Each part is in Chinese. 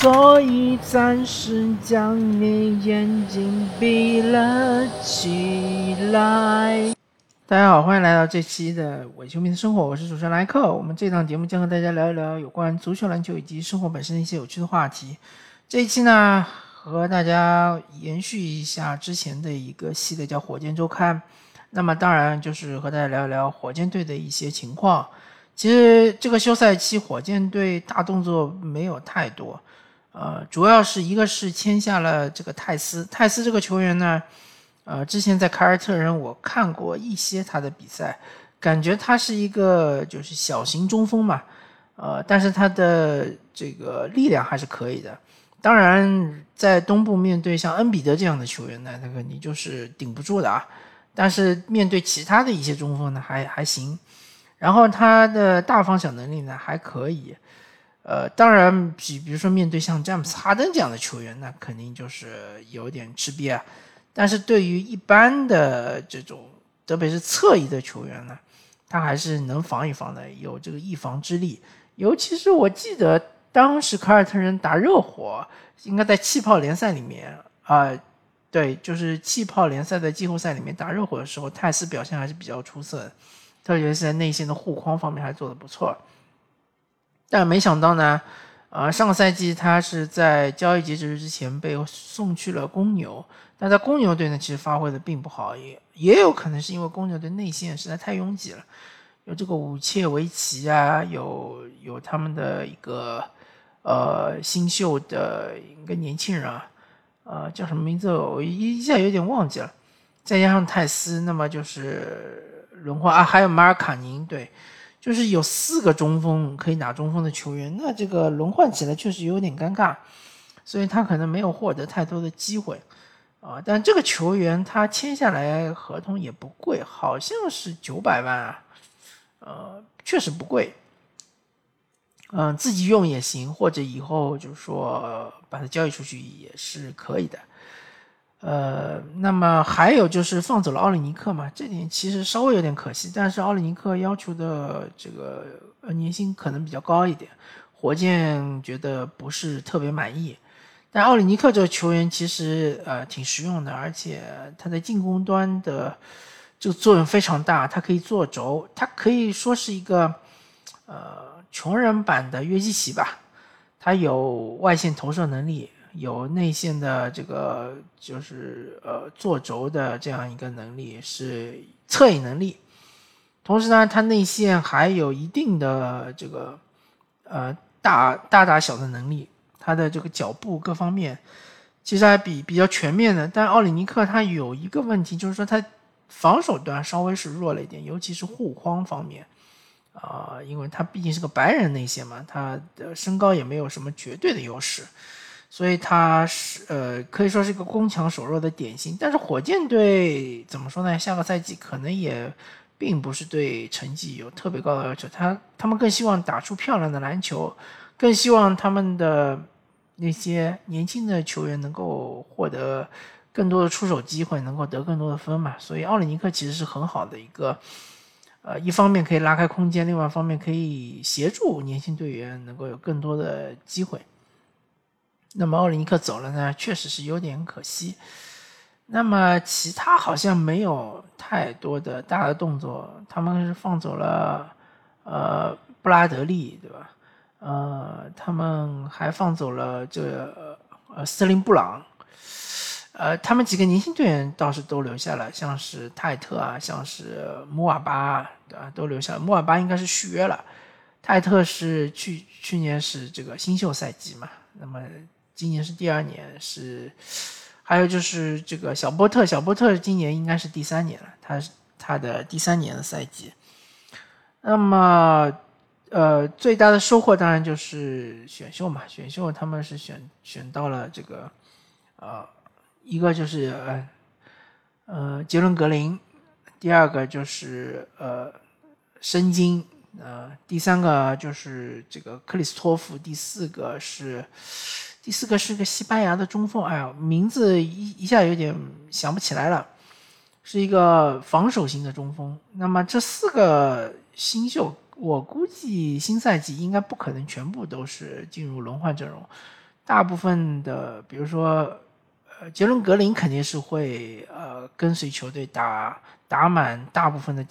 所以暂时将你眼睛闭了起来。大家好，欢迎来到这期的伪球迷的生活，我是主持人莱克。我们这档节目将和大家聊一聊有关足球、篮球以及生活本身的一些有趣的话题。这一期呢，和大家延续一下之前的一个系列，叫《火箭周刊》。那么当然就是和大家聊一聊火箭队的一些情况。其实这个休赛期，火箭队大动作没有太多，呃，主要是一个是签下了这个泰斯，泰斯这个球员呢。呃，之前在凯尔特人我看过一些他的比赛，感觉他是一个就是小型中锋嘛，呃，但是他的这个力量还是可以的。当然，在东部面对像恩比德这样的球员呢，那个你就是顶不住的啊。但是面对其他的一些中锋呢，还还行。然后他的大方向能力呢还可以。呃，当然比比如说面对像詹姆斯哈登这样的球员，那肯定就是有点吃瘪啊。但是对于一般的这种，特别是侧翼的球员呢，他还是能防一防的，有这个一防之力。尤其是我记得当时凯尔特人打热火，应该在气泡联赛里面啊，对，就是气泡联赛的季后赛里面打热火的时候，泰斯表现还是比较出色的，特别是在内线的护框方面还做得不错。但没想到呢。啊，上个赛季他是在交易截止日之前被送去了公牛，但在公牛队呢，其实发挥的并不好，也也有可能是因为公牛队内线实在太拥挤了，有这个武切维奇啊，有有他们的一个呃新秀的一个年轻人啊，呃叫什么名字？我一一下有点忘记了，再加上泰斯，那么就是轮换啊，还有马尔卡宁，对。就是有四个中锋可以打中锋的球员，那这个轮换起来确实有点尴尬，所以他可能没有获得太多的机会啊。但这个球员他签下来合同也不贵，好像是九百万啊，呃，确实不贵。嗯，自己用也行，或者以后就是说把它交易出去也是可以的。呃，那么还有就是放走了奥里尼克嘛，这点其实稍微有点可惜。但是奥里尼克要求的这个年薪可能比较高一点，火箭觉得不是特别满意。但奥里尼克这个球员其实呃挺实用的，而且他在进攻端的这个作用非常大，他可以做轴，他可以说是一个呃穷人版的约基奇吧，他有外线投射能力。有内线的这个就是呃做轴的这样一个能力是侧影能力，同时呢，他内线还有一定的这个呃大大大小的能力，他的这个脚步各方面其实还比比较全面的。但奥里尼克他有一个问题，就是说他防守端稍微是弱了一点，尤其是护框方面啊，因为他毕竟是个白人内线嘛，他的身高也没有什么绝对的优势。所以他是呃，可以说是一个攻强守弱的典型。但是火箭队怎么说呢？下个赛季可能也并不是对成绩有特别高的要求。他他们更希望打出漂亮的篮球，更希望他们的那些年轻的球员能够获得更多的出手机会，能够得更多的分嘛。所以奥里尼克其实是很好的一个，呃，一方面可以拉开空间，另外一方面可以协助年轻队员能够有更多的机会。那么奥里尼克走了呢，确实是有点可惜。那么其他好像没有太多的大的动作，他们是放走了呃布拉德利，对吧？呃，他们还放走了这呃斯林布朗，呃，他们几个年轻队员倒是都留下了，像是泰特啊，像是穆瓦巴，对吧？都留下了。穆瓦巴应该是续约了，泰特是去去年是这个新秀赛季嘛，那么。今年是第二年，是还有就是这个小波特，小波特今年应该是第三年了，他是他的第三年的赛季。那么，呃，最大的收获当然就是选秀嘛，选秀他们是选选到了这个，呃，一个就是呃呃杰伦格林，第二个就是呃申京，呃，第三个就是这个克里斯托夫，第四个是。第四个是个西班牙的中锋，哎呀，名字一一下有点想不起来了，是一个防守型的中锋。那么这四个新秀，我估计新赛季应该不可能全部都是进入轮换阵容，大部分的，比如说，呃，杰伦格林肯定是会呃跟随球队打打满大部分的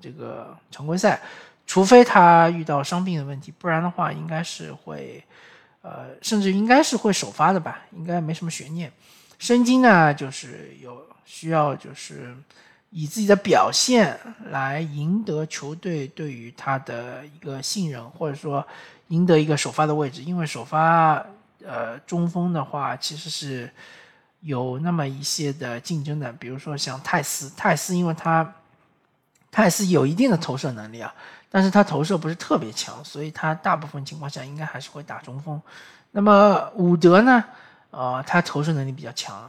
这个常规赛，除非他遇到伤病的问题，不然的话应该是会，呃，甚至应该是会首发的吧，应该没什么悬念。申京呢，就是有需要就是以自己的表现来赢得球队对于他的一个信任，或者说赢得一个首发的位置，因为首发。呃，中锋的话其实是有那么一些的竞争的，比如说像泰斯，泰斯因为他泰斯有一定的投射能力啊，但是他投射不是特别强，所以他大部分情况下应该还是会打中锋。那么伍德呢？呃，他投射能力比较强，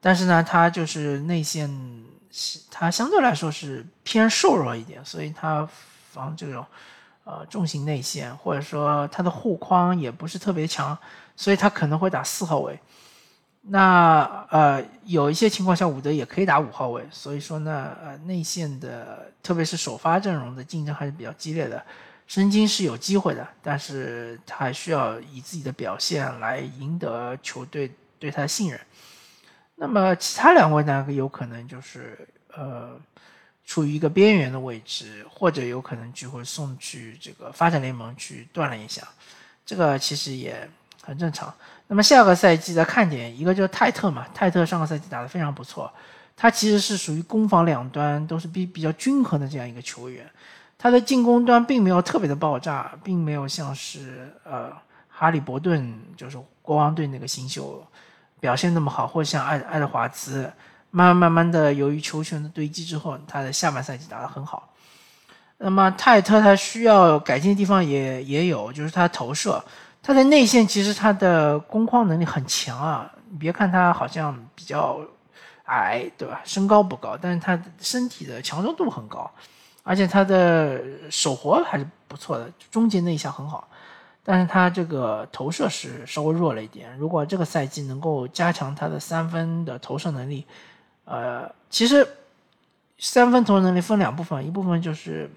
但是呢，他就是内线，他相对来说是偏瘦弱一点，所以他防这种呃重型内线，或者说他的护框也不是特别强。所以他可能会打四号位，那呃有一些情况下伍德也可以打五号位，所以说呢呃内线的特别是首发阵容的竞争还是比较激烈的，申京是有机会的，但是他还需要以自己的表现来赢得球队对他的信任。那么其他两位呢有可能就是呃处于一个边缘的位置，或者有可能就会送去这个发展联盟去锻炼一下，这个其实也。很正常。那么下个赛季的看点，一个就是泰特嘛，泰特上个赛季打得非常不错，他其实是属于攻防两端都是比比较均衡的这样一个球员。他的进攻端并没有特别的爆炸，并没有像是呃哈利伯顿，就是国王队那个新秀表现那么好，或像爱爱德华兹，慢慢慢慢的由于球权的堆积之后，他的下半赛季打得很好。那么泰特他需要改进的地方也也有，就是他投射。他的内线其实他的攻框能力很强啊！你别看他好像比较矮，对吧？身高不高，但是他身体的强壮度很高，而且他的手活还是不错的，终结那一下很好。但是他这个投射是稍微弱了一点。如果这个赛季能够加强他的三分的投射能力，呃，其实三分投射能力分两部分，一部分就是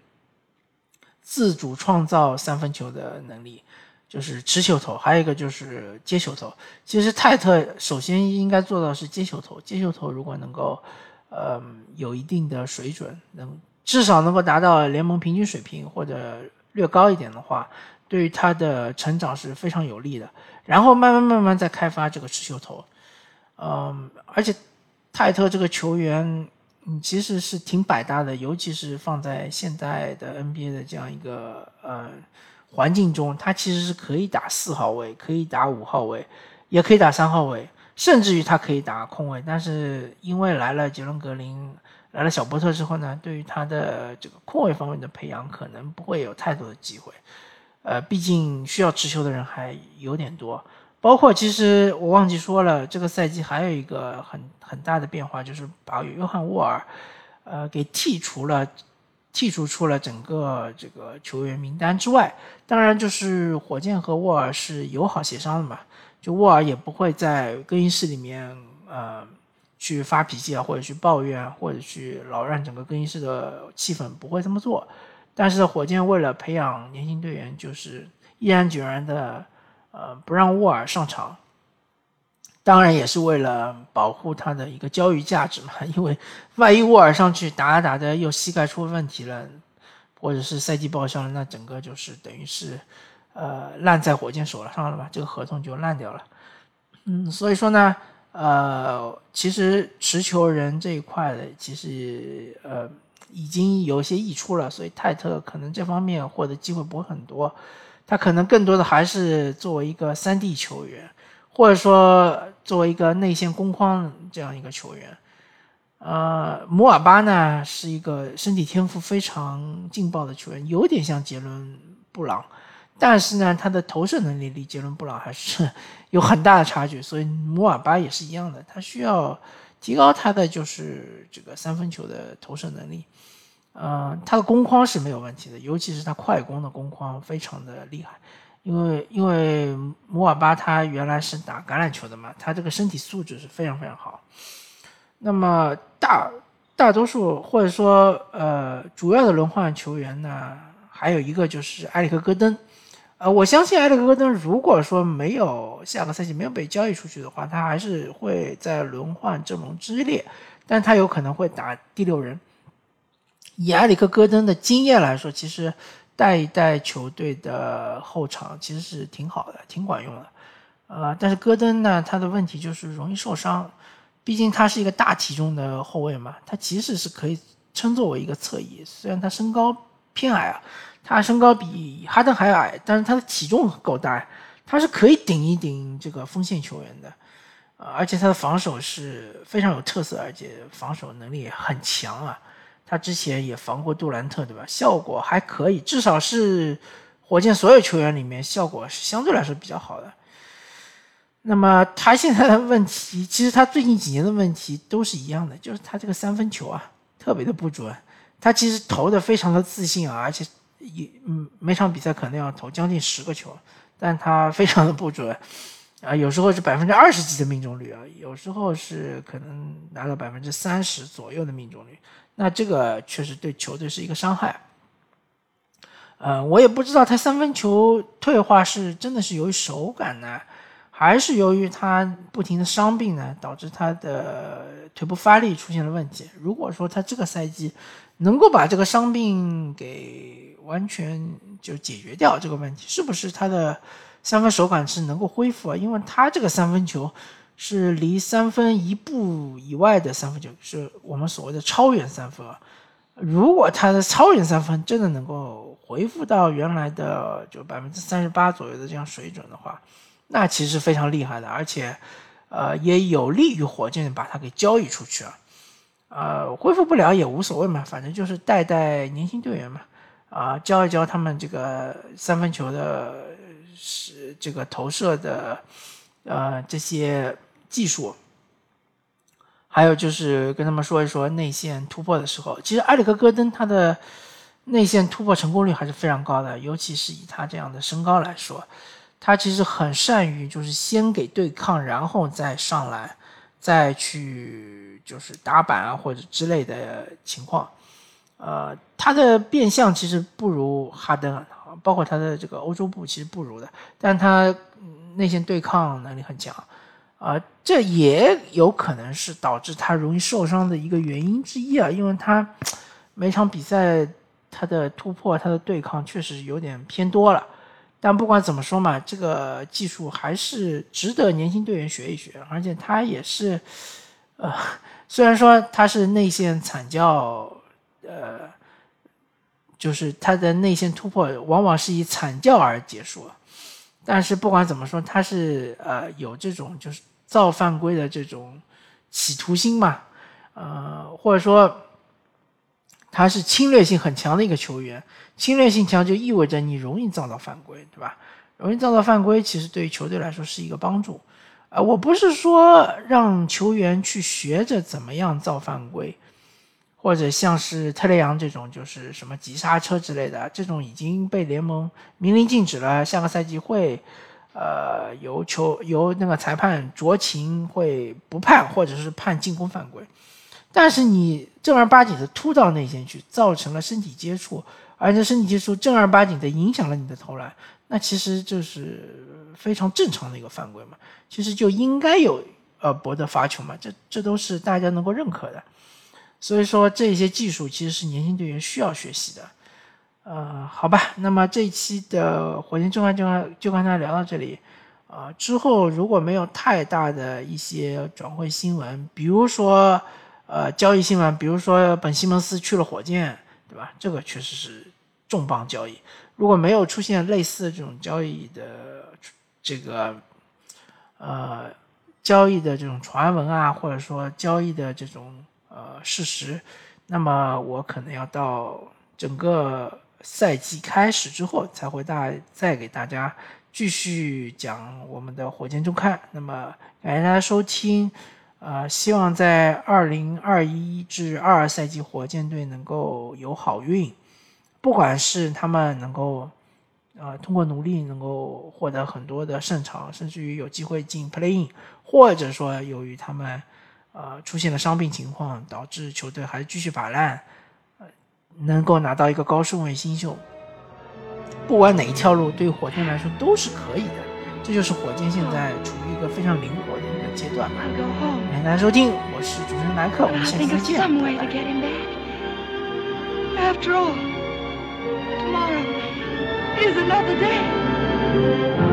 自主创造三分球的能力。就是持球投，还有一个就是接球投。其实泰特首先应该做到是接球投，接球投如果能够，呃，有一定的水准，能至少能够达到联盟平均水平或者略高一点的话，对于他的成长是非常有利的。然后慢慢慢慢再开发这个持球投，嗯，而且泰特这个球员，嗯，其实是挺百搭的，尤其是放在现在的 NBA 的这样一个呃。环境中，他其实是可以打四号位，可以打五号位，也可以打三号位，甚至于他可以打空位。但是因为来了杰伦格林，来了小波特之后呢，对于他的这个空位方面的培养，可能不会有太多的机会。呃，毕竟需要持球的人还有点多。包括其实我忘记说了，这个赛季还有一个很很大的变化，就是把约翰沃尔，呃，给剔除了。剔除出了整个这个球员名单之外，当然就是火箭和沃尔是友好协商的嘛，就沃尔也不会在更衣室里面呃去发脾气啊，或者去抱怨，或者去扰乱整个更衣室的气氛，不会这么做。但是火箭为了培养年轻队员，就是毅然决然的呃不让沃尔上场。当然也是为了保护他的一个交易价值嘛，因为万一沃尔上去打打的又膝盖出问题了，或者是赛季报销了，那整个就是等于是，呃，烂在火箭手了上了吧，这个合同就烂掉了。嗯，所以说呢，呃，其实持球人这一块的，其实呃已经有些溢出了，所以泰特可能这方面获得机会不会很多，他可能更多的还是作为一个三 D 球员。或者说，作为一个内线攻框这样一个球员，呃，摩尔巴呢是一个身体天赋非常劲爆的球员，有点像杰伦布朗，但是呢，他的投射能力离杰伦布朗还是 有很大的差距，所以摩尔巴也是一样的，他需要提高他的就是这个三分球的投射能力，呃，他的攻框是没有问题的，尤其是他快攻的攻框非常的厉害。因为因为摩尔巴他原来是打橄榄球的嘛，他这个身体素质是非常非常好。那么大大多数或者说呃主要的轮换球员呢，还有一个就是埃里克戈登，呃，我相信埃里克戈登如果说没有下个赛季没有被交易出去的话，他还是会在轮换阵容之列，但他有可能会打第六人。以埃里克戈登的经验来说，其实带一带球队的后场其实是挺好的，挺管用的。呃，但是戈登呢，他的问题就是容易受伤，毕竟他是一个大体重的后卫嘛，他其实是可以称作为一个侧翼，虽然他身高偏矮啊。他身高比哈登还矮，但是他的体重够大，他是可以顶一顶这个锋线球员的，而且他的防守是非常有特色，而且防守能力很强啊。他之前也防过杜兰特，对吧？效果还可以，至少是火箭所有球员里面效果是相对来说比较好的。那么他现在的问题，其实他最近几年的问题都是一样的，就是他这个三分球啊特别的不准。他其实投的非常的自信啊，而且。也嗯，每场比赛可能要投将近十个球，但他非常的不准，啊，有时候是百分之二十几的命中率啊，有时候是可能拿到百分之三十左右的命中率，那这个确实对球队是一个伤害。呃，我也不知道他三分球退化是真的是由于手感呢，还是由于他不停的伤病呢，导致他的腿部发力出现了问题。如果说他这个赛季能够把这个伤病给完全就解决掉这个问题，是不是他的三分手感是能够恢复啊？因为他这个三分球是离三分一步以外的三分球，是我们所谓的超远三分。如果他的超远三分真的能够恢复到原来的就百分之三十八左右的这样水准的话，那其实非常厉害的，而且呃也有利于火箭把他给交易出去啊。呃，恢复不了也无所谓嘛，反正就是带带年轻队员嘛。啊，教一教他们这个三分球的，是这个投射的，呃，这些技术，还有就是跟他们说一说内线突破的时候，其实埃里克戈登他的内线突破成功率还是非常高的，尤其是以他这样的身高来说，他其实很善于就是先给对抗，然后再上来，再去就是打板啊或者之类的情况。呃，他的变相其实不如哈登啊，包括他的这个欧洲步其实不如的，但他内线对抗能力很强，啊，这也有可能是导致他容易受伤的一个原因之一啊，因为他每场比赛他的突破、他的对抗确实有点偏多了。但不管怎么说嘛，这个技术还是值得年轻队员学一学，而且他也是，呃，虽然说他是内线惨叫。呃，就是他的内线突破往往是以惨叫而结束，但是不管怎么说，他是呃有这种就是造犯规的这种企图心嘛，呃或者说他是侵略性很强的一个球员，侵略性强就意味着你容易造到犯规，对吧？容易造到犯规，其实对于球队来说是一个帮助。啊，我不是说让球员去学着怎么样造犯规。或者像是特雷杨这种，就是什么急刹车之类的，这种已经被联盟明令禁止了。下个赛季会，呃，由球由那个裁判酌情会不判，或者是判进攻犯规。但是你正儿八经的突到内线去，造成了身体接触，而且身体接触正儿八经的影响了你的投篮，那其实就是非常正常的一个犯规嘛。其实就应该有呃博得罚球嘛，这这都是大家能够认可的。所以说，这些技术其实是年轻队员需要学习的。呃，好吧，那么这一期的火箭正传就就跟大家聊到这里。啊，之后如果没有太大的一些转会新闻，比如说呃交易新闻，比如说本西蒙斯去了火箭，对吧？这个确实是重磅交易。如果没有出现类似这种交易的这个呃交易的这种传闻啊，或者说交易的这种。呃，事实，那么我可能要到整个赛季开始之后，才会大再给大家继续讲我们的火箭周刊。那么感谢大家收听，呃，希望在二零二一至二二赛季，火箭队能够有好运，不管是他们能够，呃，通过努力能够获得很多的胜场，甚至于有机会进 Play In，或者说由于他们。呃，出现了伤病情况，导致球队还继续摆烂，能够拿到一个高顺位新秀。不管哪一条路，对火箭来说都是可以的。这就是火箭现在处于一个非常灵活的一个阶段吧。感谢收听，我是主持人莱克，我们下期再见。After all, tomorrow is another day.